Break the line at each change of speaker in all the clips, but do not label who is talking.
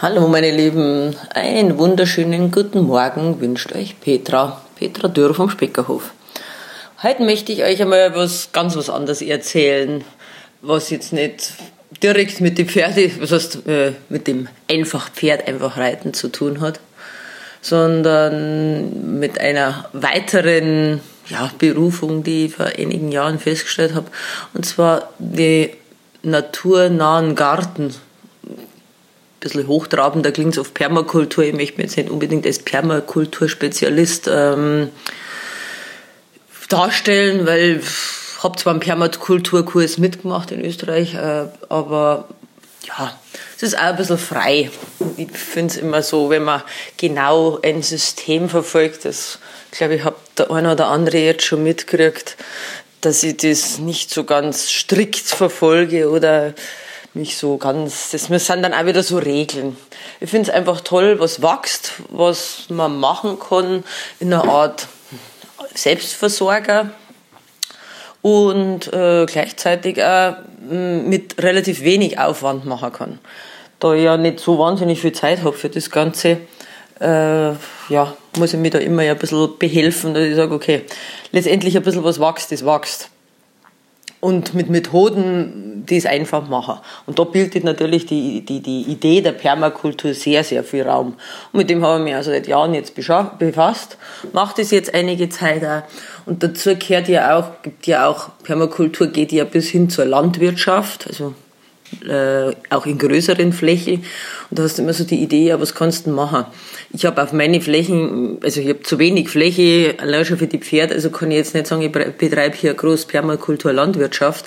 Hallo meine Lieben, einen wunderschönen guten Morgen wünscht euch Petra, Petra Dürr vom Speckerhof. Heute möchte ich euch einmal was ganz was anderes erzählen, was jetzt nicht direkt mit dem Pferde, was heißt äh, mit dem einfach Pferd einfach reiten zu tun hat, sondern mit einer weiteren ja, Berufung, die ich vor einigen Jahren festgestellt habe, und zwar die naturnahen Garten bisschen hochtrabender klingt es auf Permakultur. Ich möchte mich jetzt nicht unbedingt als Permakulturspezialist ähm, darstellen, weil ich habe zwar einen Permakulturkurs mitgemacht in Österreich, äh, aber ja, es ist auch ein bisschen frei. Ich finde es immer so, wenn man genau ein System verfolgt, das glaube ich, hat der eine oder andere jetzt schon mitgekriegt, dass ich das nicht so ganz strikt verfolge oder mich so ganz, das sind dann auch wieder so Regeln. Ich finde es einfach toll, was wächst, was man machen kann in einer Art Selbstversorger und äh, gleichzeitig auch mit relativ wenig Aufwand machen kann. Da ich ja nicht so wahnsinnig viel Zeit habe für das Ganze, äh, ja, muss ich mir da immer ja ein bisschen behelfen, dass ich sage, okay, letztendlich ein bisschen was wächst, das wächst und mit Methoden, es einfach machen. Und da bildet natürlich die, die, die Idee der Permakultur sehr, sehr viel Raum. Und mit dem habe ich mich also seit Jahren jetzt befasst, mache das jetzt einige Zeit auch. Und dazu gehört ja auch, gibt ja auch, Permakultur geht ja bis hin zur Landwirtschaft, also äh, auch in größeren Flächen. Und da hast du immer so die Idee, ja, was kannst du machen? Ich habe auf meine Flächen, also ich habe zu wenig Fläche, allein schon für die Pferde, also kann ich jetzt nicht sagen, ich betreibe hier groß Permakultur Landwirtschaft.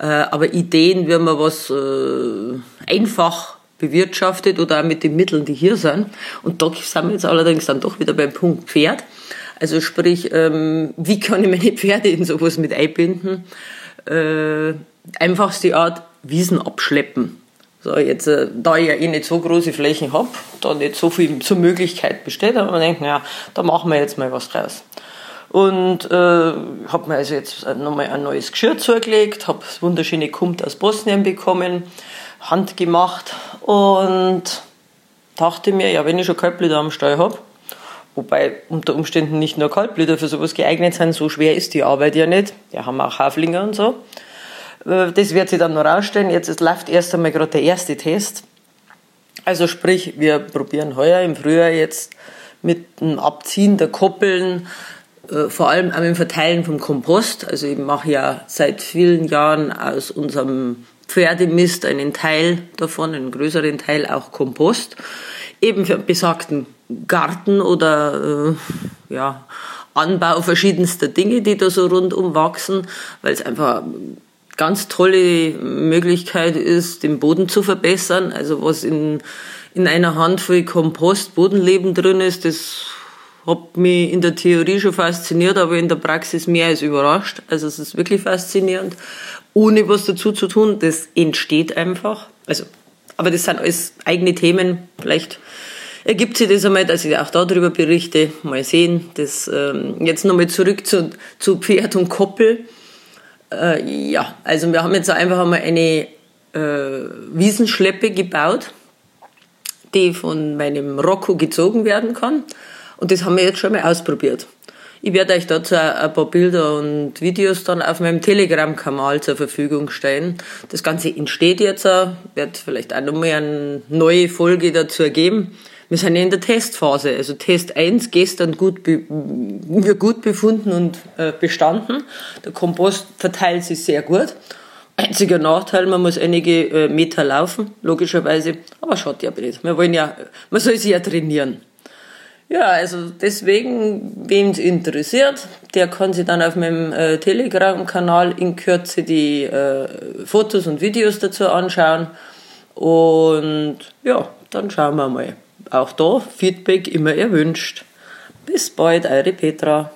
Äh, aber Ideen, wie man was äh, einfach bewirtschaftet oder auch mit den Mitteln, die hier sind. Und da sind wir jetzt allerdings dann doch wieder beim Punkt Pferd. Also sprich, ähm, wie kann ich meine Pferde in sowas mit einbinden? Äh, einfachste Art, Wiesen abschleppen. So, jetzt, da ich ja eh nicht so große Flächen habe, da nicht so viel zur Möglichkeit besteht, aber man denkt, naja, da machen wir jetzt mal was draus. Und äh, habe mir also jetzt nochmal ein neues Geschirr zugelegt, habe das wunderschöne Kumt aus Bosnien bekommen, handgemacht und dachte mir, ja, wenn ich schon Kaltblüter am Stall habe, wobei unter Umständen nicht nur Kaltblüter für sowas geeignet sind, so schwer ist die Arbeit ja nicht. Wir haben auch Haflinger und so. Äh, das wird sich dann noch rausstellen. Jetzt läuft erst einmal gerade der erste Test. Also sprich, wir probieren heuer im Frühjahr jetzt mit dem Abziehen der Koppeln, vor allem auch dem Verteilen vom Kompost. Also ich mache ja seit vielen Jahren aus unserem Pferdemist einen Teil davon, einen größeren Teil auch Kompost. Eben für besagten Garten oder äh, ja, Anbau verschiedenster Dinge, die da so rundum wachsen, weil es einfach ganz tolle Möglichkeit ist, den Boden zu verbessern. Also was in, in einer Handvoll Kompost Bodenleben drin ist, das hat mich in der Theorie schon fasziniert, aber in der Praxis mehr als überrascht. Also es ist wirklich faszinierend, ohne was dazu zu tun. Das entsteht einfach. Also, aber das sind alles eigene Themen. Vielleicht ergibt sich das einmal, dass ich auch darüber berichte. Mal sehen. Das ähm, jetzt nochmal zurück zu, zu Pferd und Koppel. Äh, ja, also wir haben jetzt einfach einmal eine äh, Wiesenschleppe gebaut, die von meinem Rocco gezogen werden kann. Und das haben wir jetzt schon mal ausprobiert. Ich werde euch dazu ein paar Bilder und Videos dann auf meinem Telegram-Kanal zur Verfügung stellen. Das Ganze entsteht jetzt, wird vielleicht auch nochmal eine neue Folge dazu geben. Wir sind ja in der Testphase. Also Test 1 gestern gut, wir gut befunden und äh, bestanden. Der Kompost verteilt sich sehr gut. Einziger Nachteil, man muss einige äh, Meter laufen, logischerweise. Aber schaut ja nicht. Wir wollen ja, man soll sich ja trainieren. Ja, also deswegen, wen es interessiert, der kann sich dann auf meinem äh, Telegram-Kanal in Kürze die äh, Fotos und Videos dazu anschauen. Und ja, dann schauen wir mal. Auch da Feedback immer erwünscht. Bis bald, eure Petra.